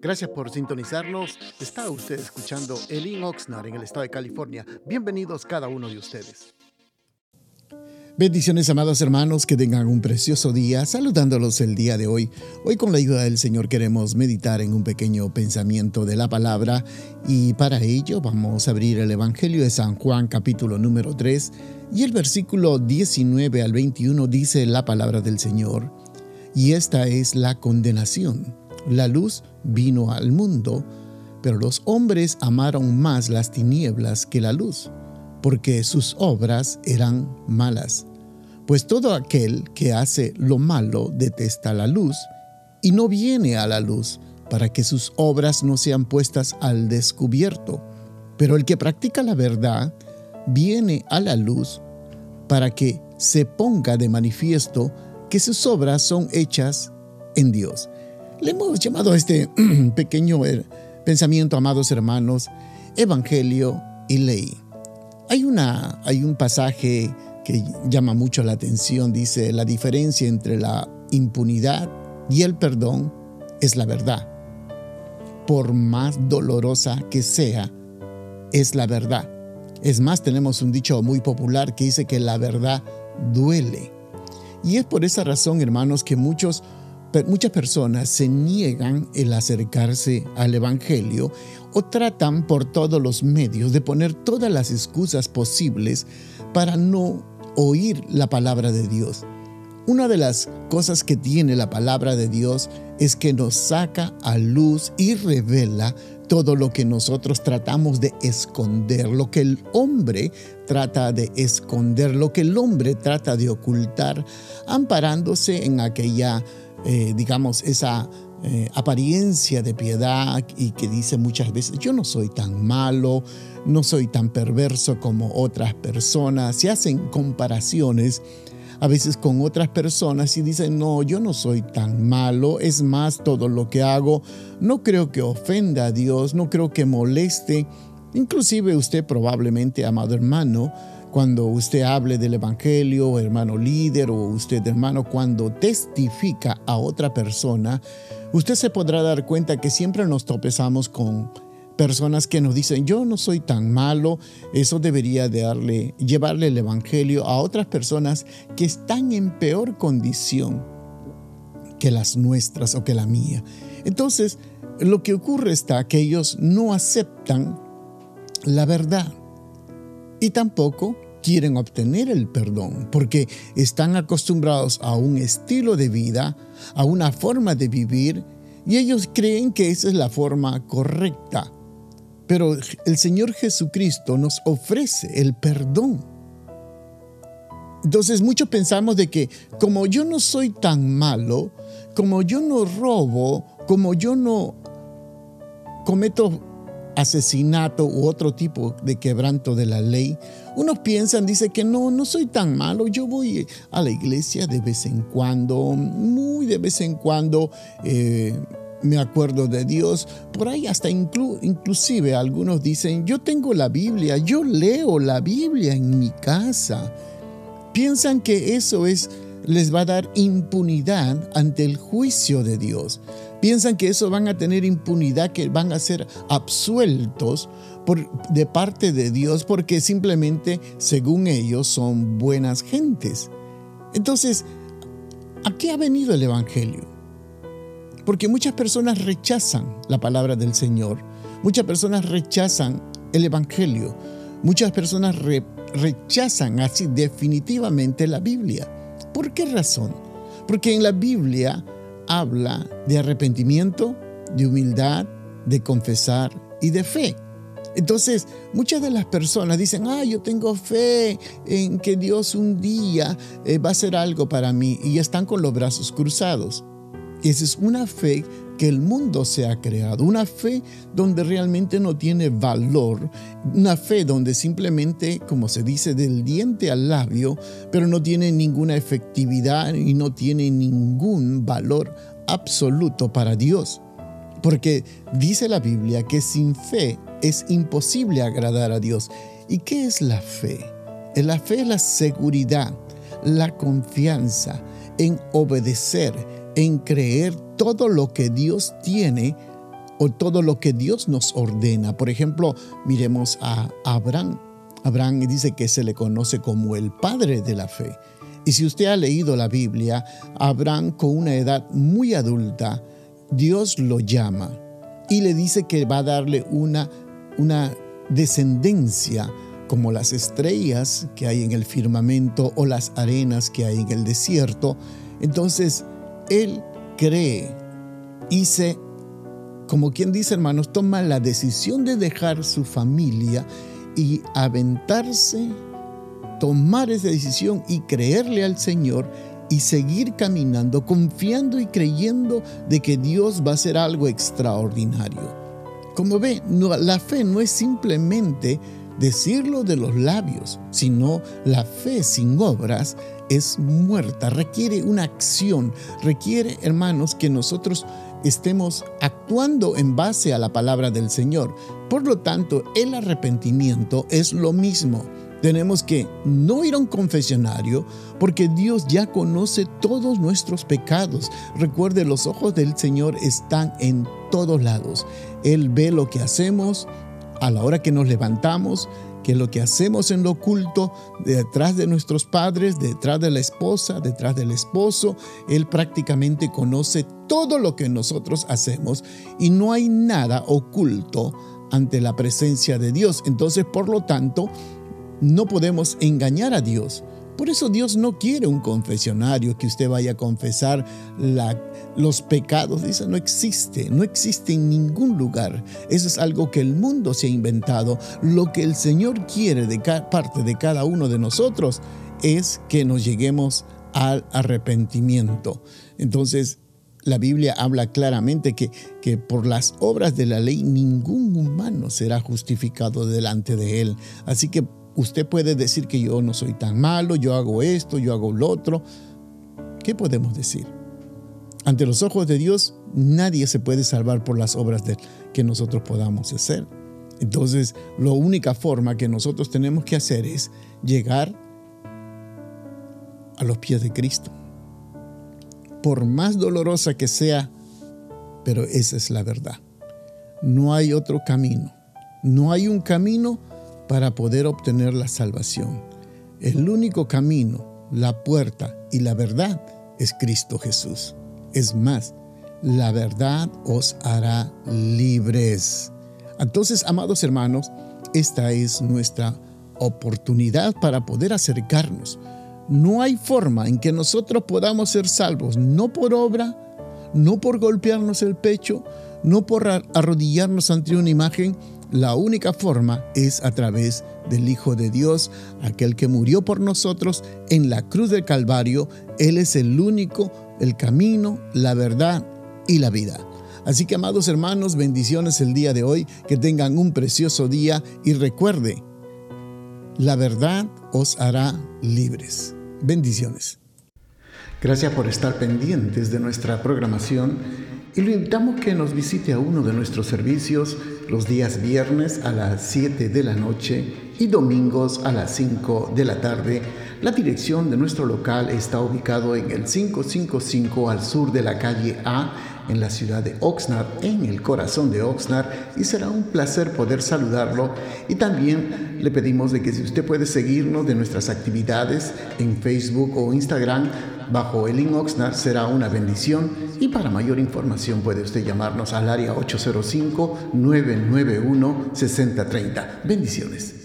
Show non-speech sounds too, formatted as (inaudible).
Gracias por sintonizarnos. Está usted escuchando Elin Oxnard en el estado de California. Bienvenidos cada uno de ustedes. Bendiciones, amados hermanos, que tengan un precioso día, saludándolos el día de hoy. Hoy con la ayuda del Señor queremos meditar en un pequeño pensamiento de la palabra y para ello vamos a abrir el Evangelio de San Juan capítulo número 3 y el versículo 19 al 21 dice la palabra del Señor. Y esta es la condenación. La luz vino al mundo, pero los hombres amaron más las tinieblas que la luz porque sus obras eran malas. Pues todo aquel que hace lo malo detesta la luz y no viene a la luz para que sus obras no sean puestas al descubierto. Pero el que practica la verdad viene a la luz para que se ponga de manifiesto que sus obras son hechas en Dios. Le hemos llamado a este (clears throat) pequeño eh, pensamiento, amados hermanos, Evangelio y Ley. Hay, una, hay un pasaje que llama mucho la atención, dice, la diferencia entre la impunidad y el perdón es la verdad. Por más dolorosa que sea, es la verdad. Es más, tenemos un dicho muy popular que dice que la verdad duele. Y es por esa razón, hermanos, que muchos muchas personas se niegan el acercarse al Evangelio o tratan por todos los medios de poner todas las excusas posibles para no oír la palabra de Dios. Una de las cosas que tiene la palabra de Dios es que nos saca a luz y revela todo lo que nosotros tratamos de esconder, lo que el hombre trata de esconder, lo que el hombre trata de ocultar, amparándose en aquella eh, digamos, esa eh, apariencia de piedad y que dice muchas veces, yo no soy tan malo, no soy tan perverso como otras personas. Se hacen comparaciones a veces con otras personas y dicen, no, yo no soy tan malo, es más todo lo que hago, no creo que ofenda a Dios, no creo que moleste. Inclusive usted probablemente, amado hermano, cuando usted hable del Evangelio, hermano líder, o usted hermano, cuando testifica a otra persona, usted se podrá dar cuenta que siempre nos tropezamos con personas que nos dicen, yo no soy tan malo, eso debería de darle, llevarle el Evangelio a otras personas que están en peor condición que las nuestras o que la mía. Entonces, lo que ocurre está que ellos no aceptan la verdad y tampoco quieren obtener el perdón porque están acostumbrados a un estilo de vida, a una forma de vivir y ellos creen que esa es la forma correcta. Pero el Señor Jesucristo nos ofrece el perdón. Entonces muchos pensamos de que como yo no soy tan malo, como yo no robo, como yo no cometo asesinato u otro tipo de quebranto de la ley, unos piensan, dice que no, no soy tan malo, yo voy a la iglesia de vez en cuando, muy de vez en cuando. Eh, me acuerdo de Dios. Por ahí hasta inclusive algunos dicen, yo tengo la Biblia, yo leo la Biblia en mi casa. Piensan que eso es les va a dar impunidad ante el juicio de Dios. Piensan que eso van a tener impunidad, que van a ser absueltos por, de parte de Dios porque simplemente, según ellos, son buenas gentes. Entonces, ¿a qué ha venido el Evangelio? Porque muchas personas rechazan la palabra del Señor, muchas personas rechazan el Evangelio, muchas personas rechazan así definitivamente la Biblia. ¿Por qué razón? Porque en la Biblia habla de arrepentimiento, de humildad, de confesar y de fe. Entonces, muchas de las personas dicen, ah, yo tengo fe en que Dios un día eh, va a hacer algo para mí y están con los brazos cruzados. Esa es una fe que el mundo se ha creado, una fe donde realmente no tiene valor, una fe donde simplemente, como se dice, del diente al labio, pero no tiene ninguna efectividad y no tiene ningún valor absoluto para Dios. Porque dice la Biblia que sin fe es imposible agradar a Dios. ¿Y qué es la fe? La fe es la seguridad, la confianza en obedecer, en creer todo lo que Dios tiene o todo lo que Dios nos ordena. Por ejemplo, miremos a Abraham. Abraham dice que se le conoce como el padre de la fe. Y si usted ha leído la Biblia, Abraham con una edad muy adulta, Dios lo llama y le dice que va a darle una, una descendencia como las estrellas que hay en el firmamento o las arenas que hay en el desierto. Entonces, él cree y se, como quien dice hermanos, toma la decisión de dejar su familia y aventarse, tomar esa decisión y creerle al Señor y seguir caminando, confiando y creyendo de que Dios va a hacer algo extraordinario. Como ve, la fe no es simplemente decirlo de los labios, sino la fe sin obras es muerta, requiere una acción, requiere, hermanos, que nosotros estemos actuando en base a la palabra del Señor. Por lo tanto, el arrepentimiento es lo mismo. Tenemos que no ir a un confesionario porque Dios ya conoce todos nuestros pecados. Recuerde, los ojos del Señor están en todos lados. Él ve lo que hacemos a la hora que nos levantamos, que lo que hacemos en lo oculto, detrás de nuestros padres, detrás de la esposa, detrás del esposo, Él prácticamente conoce todo lo que nosotros hacemos y no hay nada oculto ante la presencia de Dios. Entonces, por lo tanto, no podemos engañar a Dios. Por eso Dios no quiere un confesionario que usted vaya a confesar los pecados. Dice, no existe, no existe en ningún lugar. Eso es algo que el mundo se ha inventado. Lo que el Señor quiere de parte de cada uno de nosotros es que nos lleguemos al arrepentimiento. Entonces, la Biblia habla claramente que, que, por las obras de la ley ningún humano será justificado delante de él. Así que Usted puede decir que yo no soy tan malo, yo hago esto, yo hago lo otro. ¿Qué podemos decir? Ante los ojos de Dios, nadie se puede salvar por las obras de, que nosotros podamos hacer. Entonces, la única forma que nosotros tenemos que hacer es llegar a los pies de Cristo. Por más dolorosa que sea, pero esa es la verdad. No hay otro camino. No hay un camino para poder obtener la salvación. El único camino, la puerta y la verdad es Cristo Jesús. Es más, la verdad os hará libres. Entonces, amados hermanos, esta es nuestra oportunidad para poder acercarnos. No hay forma en que nosotros podamos ser salvos, no por obra, no por golpearnos el pecho, no por arrodillarnos ante una imagen, la única forma es a través del Hijo de Dios, aquel que murió por nosotros en la cruz del Calvario. Él es el único, el camino, la verdad y la vida. Así que amados hermanos, bendiciones el día de hoy, que tengan un precioso día y recuerde, la verdad os hará libres. Bendiciones. Gracias por estar pendientes de nuestra programación y lo invitamos que nos visite a uno de nuestros servicios los días viernes a las 7 de la noche y domingos a las 5 de la tarde. La dirección de nuestro local está ubicado en el 555 al sur de la calle A en la ciudad de Oxnard, en el corazón de Oxnard, y será un placer poder saludarlo. Y también le pedimos de que si usted puede seguirnos de nuestras actividades en Facebook o Instagram, bajo el link Oxnard será una bendición y para mayor información puede usted llamarnos al área 805-991-6030. Bendiciones.